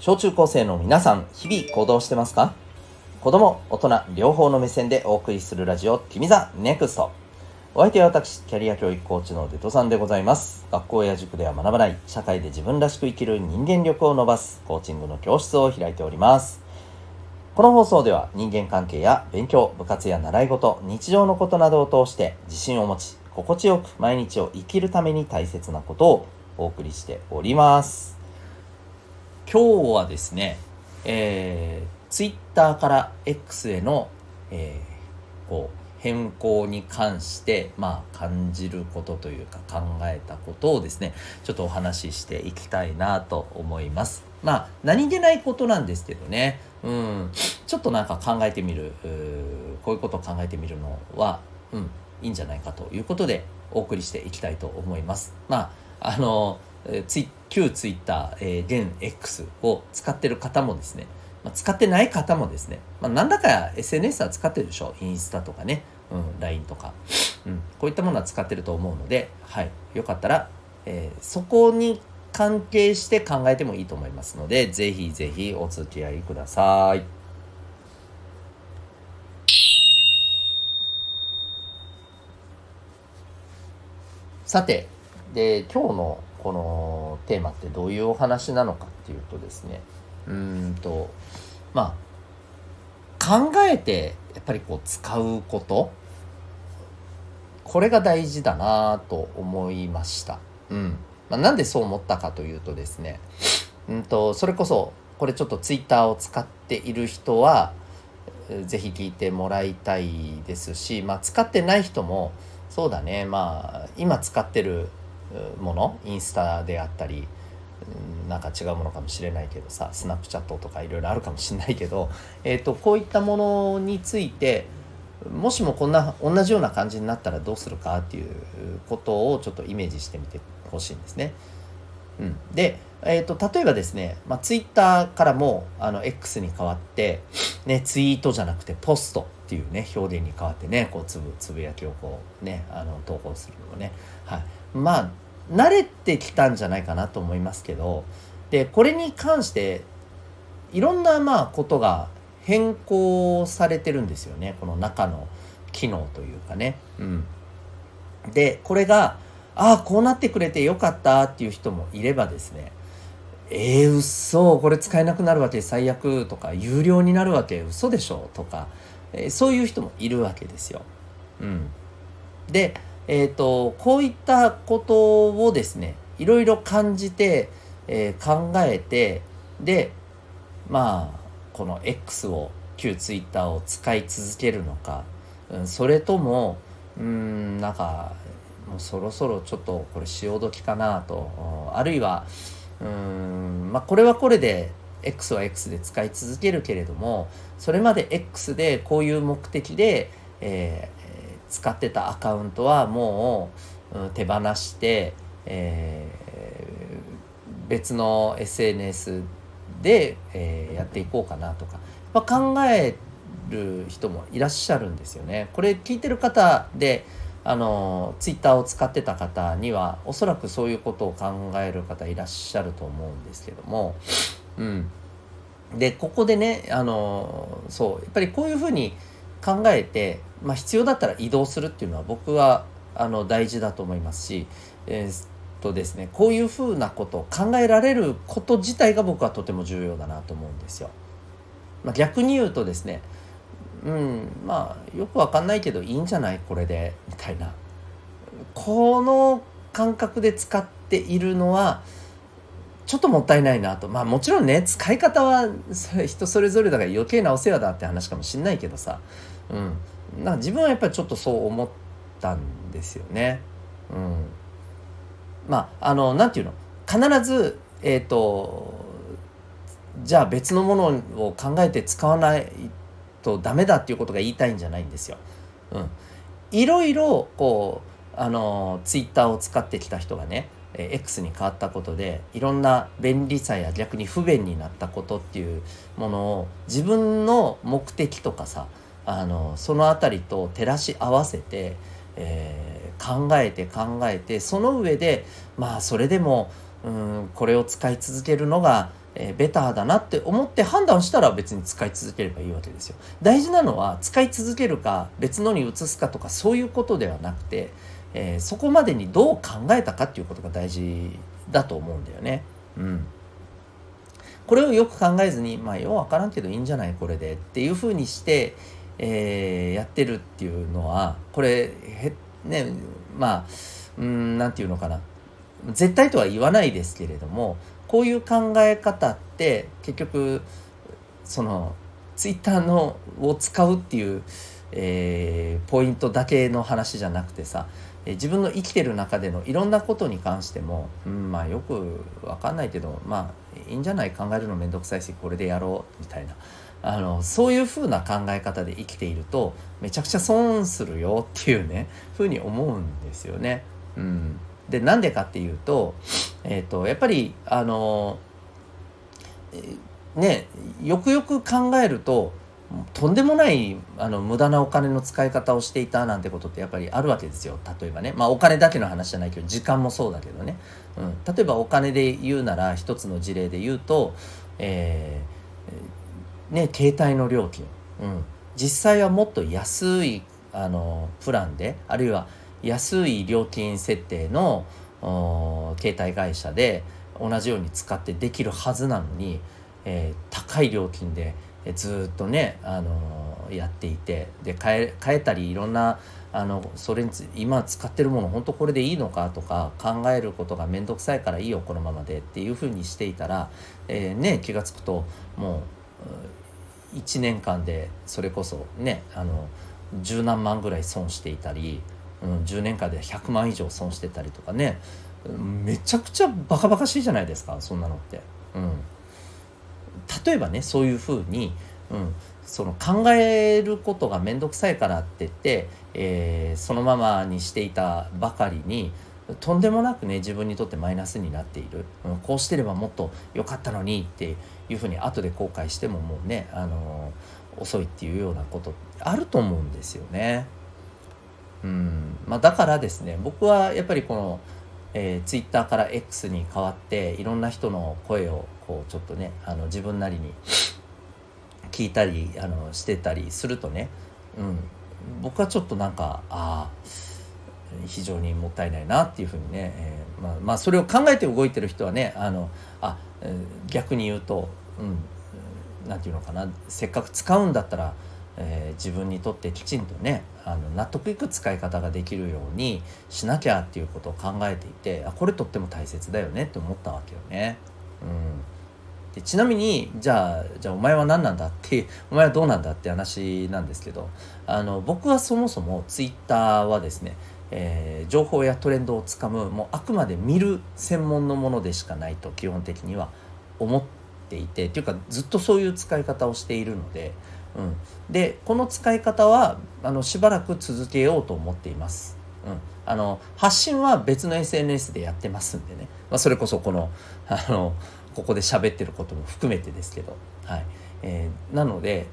小中高生の皆さん、日々行動してますか？子供、大人、両方の目線でお送りするラジオ、君 the NEXT。お相手は私、キャリア教育コーチのデトさんでございます。学校や塾では学ばない、社会で自分らしく生きる人間力を伸ばす、コーチングの教室を開いております。この放送では人間関係や勉強、部活や習い事、日常のことなどを通して自信を持ち、心地よく毎日を生きるために大切なことをお送りしております。今日はですね、えー、ツイッターから X への、えー、こう変更に関して、まあ、感じることというか考えたことをですねちょっとお話ししていきたいなと思います。まあ何気ないことなんですけどね、うん、ちょっとなんか考えてみるこういうことを考えてみるのは、うん、いいんじゃないかということでお送りしていきたいと思います。まああのツイ旧ツイッター、えー、現 X を使ってる方もですね、まあ、使ってない方もですね、まあ、何らか SNS は使ってるでしょ？インスタとかね、うん、LINE とか、うん、こういったものは使ってると思うので、はい、よかったら、えー、そこに関係して考えてもいいと思いますので、ぜひぜひお付き合いください。さて、で、今日のこのテーマってどういうお話なのかっていうとですねうんとまあ考えてやっぱりこう使うことこれが大事だなと思いました。うんまあ、なんでそう思ったかというとですねうんとそれこそこれちょっとツイッターを使っている人はぜひ聞いてもらいたいですし、まあ、使ってない人もそうだねまあ今使ってるものインスタであったりなんか違うものかもしれないけどさスナップチャットとかいろいろあるかもしれないけど、えーと、こういったものについてもしもこんな同じような感じになったらどうするかっていうことをちょっとイメージしてみてほしいんですね。うん、で、えーと、例えばですね、まあ、ツイッターからもあの X に変わって、ね、ツイートじゃなくてポストっていうね表現に変わってねこうつぶつぶやきをこうねあの投稿するのをね、はい、まあ慣れてきたんじゃないかなと思いますけどでこれに関していろんなまあことが変更されてるんですよね。この中の機能というかね。うん、でこれがああこうなってくれてよかったっていう人もいればですねえー、嘘これ使えなくなるわけ最悪とか有料になるわけ嘘でしょとか、えー、そういう人もいるわけですよ。うん、でえーと、こういったことをですねいろいろ感じて、えー、考えてでまあこの X を旧 Twitter を使い続けるのか、うん、それともうんなんかもうそろそろちょっとこれ潮時かなとあるいはうんまあこれはこれで X は X で使い続けるけれどもそれまで X でこういう目的で、えー使ってたアカウントはもう、うん、手放して、えー、別の SNS で、えー、やっていこうかなとかやっぱ考える人もいらっしゃるんですよね。これ聞いてる方であのツイッターを使ってた方にはおそらくそういうことを考える方いらっしゃると思うんですけども、うん、でここでねあのそうやっぱりこういうふうに考えて、まあ、必要だったら移動するっていうのは僕はあの大事だと思いますし、えー、っとですね、こういうふうなことを考えられること自体が僕はとても重要だなと思うんですよ。まあ、逆に言うとですねうん。まあよくわかんないけどいいんじゃない？これで。みたいな。この感覚で使っているのはちょっともったいないなと。まあもちろんね使い方はそれ人それぞれだから余計なお世話だって話かもしんないけどさ、うん、なん自分はやっぱりちょっとそう思ったんですよね。うん、まああのなんていうの？必ずえっ、ー、とじゃあ別のものを考えて使わないとダメだっていうことが言いたいんじゃないんですよ。うん、いろいろこうあのツイッターを使ってきた人がね X に変わったことでいろんな便利さや逆に不便になったことっていうものを自分の目的とかさあのその辺りと照らし合わせて、えー、考えて考えてその上でまあそれでもうんこれを使い続けるのが、えー、ベターだなって思って判断したら別に使い続ければいいわけですよ。大事なのは使い続けるか別のに移すかとかそういうことではなくて、えー、そこまでにどう考えたかっていうことが大事だと思うんだよね。うん。これをよく考えずに、まあ、ようわからんけどいいんじゃないこれでっていうふうにして、えー、やってるっていうのは、これ、へ、ね、まあ、うん、なんていうのかな。絶対とは言わないですけれども、こういう考え方って結局、その、ツイッターのを使うっていう、えー、ポイントだけの話じゃなくてさ、自分の生きてる中でのいろんなことに関しても、うん、まあよくわかんないけどまあいいんじゃない？考えるのめんどくさいしこれでやろう？みたいな。あのそういうふうな考え方で生きているとめちゃくちゃ損するよっていうねふうに思うんですよね。うん、でなんでかっていうと,、えーと、やっぱりあのねよくよく考えるととんでもないあの無駄なお金の使い方をしていたなんてことってやっぱりあるわけですよ。例えばねまあお金だけの話じゃないけど時間もそうだけどね、うん、例えばお金で言うなら一つの事例で言うと、えー、ね携帯の料金、うん、実際はもっと安いあのプランであるいは安い料金設定の携帯会社で同じように使ってできるはずなのに、えー、高い料金でずっとね、あのやっていてで変え変えたりいろんなあのそれにつ今使ってるもの本当これでいいのかとか考えることが面倒くさいからいいよこのままでっていうふうにしていたら、えー、ね、気が付くともう1年間でそれこそねあの十何万ぐらい損していたり、うん、10年間で100万以上損してたりとかね。めちゃくちゃバカバカしいじゃないですかそんなのって。うん。例えばねそういうふうに、うん、その考えることが面倒くさいからって言って、えー、そのままにしていたばかりにとんでもなくね自分にとってマイナスになっている、うん、こうしてればもっと良かったのにっていうふうに後で後悔してももうね、あのー、遅いっていうようなことあると思うんですよね。うん。まあ、だからですね僕はやっぱりこのえー、ツイッターから X に変わっていろんな人の声をこうちょっとねあの自分なりに聞いたりあのしてたりするとね、うん、僕はちょっとなんかああ非常にもったいないなっていうふうにね、えー、まあ、まあそれを考えて動いてる人はねあのあ逆に言うと、うん、なていうのかなせっかく使うんだったらえー、自分にとってきちんとねあの納得いく使い方ができるようにしなきゃっていうことを考えていてあこれとっても大切だよねって思ったわけよね。うん、でちなみにじゃあじゃあお前は何なんだって お前はどうなんだって話なんですけどあの僕はそもそもツイッターはですねえー、情報やトレンドをつかむもうあくまで見る専門のものでしかないと基本的には思っていてっていうかずっとそういう使い方をしているのでうん、でこの使い方はあのしばらく続けようと思っています。うん、あの発信は別の SNS でやってますんでね、まあ、それこそこのあのここで喋ってることも含めてですけど、はい。えー、なので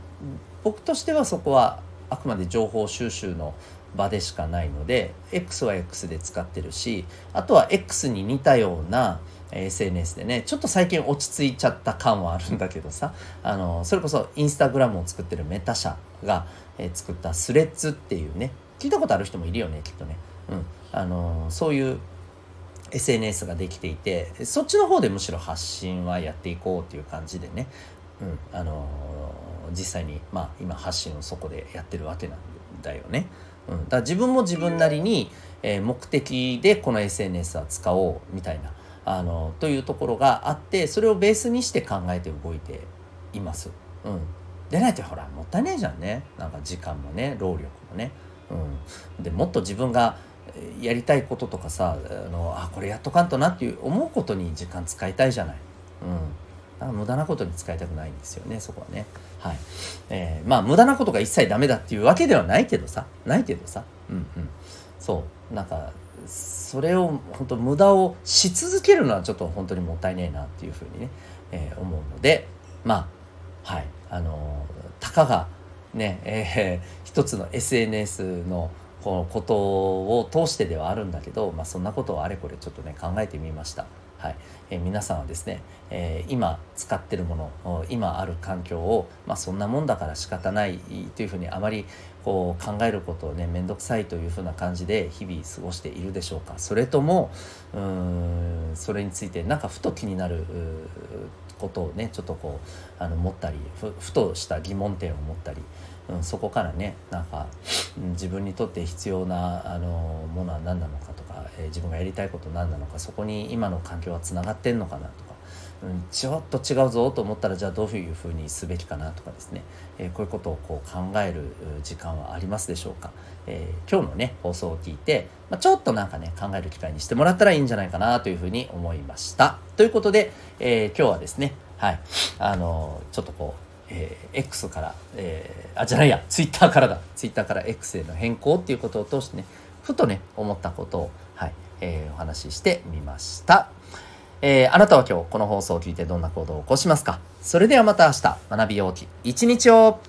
僕としてはそこはあくまで情報収集の場でしかないので X は X で使ってるしあとは X に似たような SNS でねちょっと最近落ち着いちゃった感はあるんだけどさあのそれこそインスタグラムを作ってるメタ社が、えー、作ったスレッズっていうね聞いたことある人もいるよねきっとね、うん、あのそういう SNS ができていてそっちの方でむしろ発信はやっていこうっていう感じでね、うん、あの実際にまあ今発信をそこでやってるわけなんだよね。うん、だから自分も自分なりに、えー、目的でこの SNS は使おうみたいなあのというところがあってそれをベースにして考えて動いています。うん、でないとほらもったいないじゃんねなんか時間もね労力もね。うん、でもっと自分がやりたいこととかさあのあこれやっとかんとなっていう思うことに時間使いたいじゃない。うんだから無駄なことに使いたくないんですよねそこはね。はい。えー、まあ無駄なことが一切ダメだっていうわけではないけどさないけどさうんうんそうなんかそれを本当無駄をし続けるのはちょっと本当にもったいねえなっていうふうにね、えー、思うのでまあはいあのたかがね、えー、一つの SNS のこのことを通してではあるんだけど、まあ、そんなことをあれこれちょっとね考えてみました。はい。えー、皆さんはですね、えー、今使ってるもの今ある環境を、まあ、そんなもんだから仕方ないというふうにあまりこう考えることをね面倒くさいというふうな感じで日々過ごしているでしょうか。それともうんそれについてなんかふと気になることをねちょっとこうあの持ったりふとした疑問点を持ったり、うん、そこからねなんか、うん、自分にとって必要なあのものは何なのかと、えー、自分がやりたいこと何なのかそこに今の環境はつながってんのかなとかうん、ちょっと違うぞと思ったらじゃあどういうふうにすべきかなとかですね、えー、こういうことをこう考える時間はありますでしょうか、えー、今日のね放送を聞いて、まあ、ちょっとなんかね考える機会にしてもらったらいいんじゃないかなというふうに思いました。ということで、え、今日はですねはい。あのちょっとこうえー、X から、えー、あ、じゃないや、Twitter からだ。Twitter から X への変更っていうことを通してね、ふとね、思ったことを、えー、お話ししてみました。えー、あなたは今日この放送を聞いてどんな行動を起こしますか？それではまた明日学びようき一日を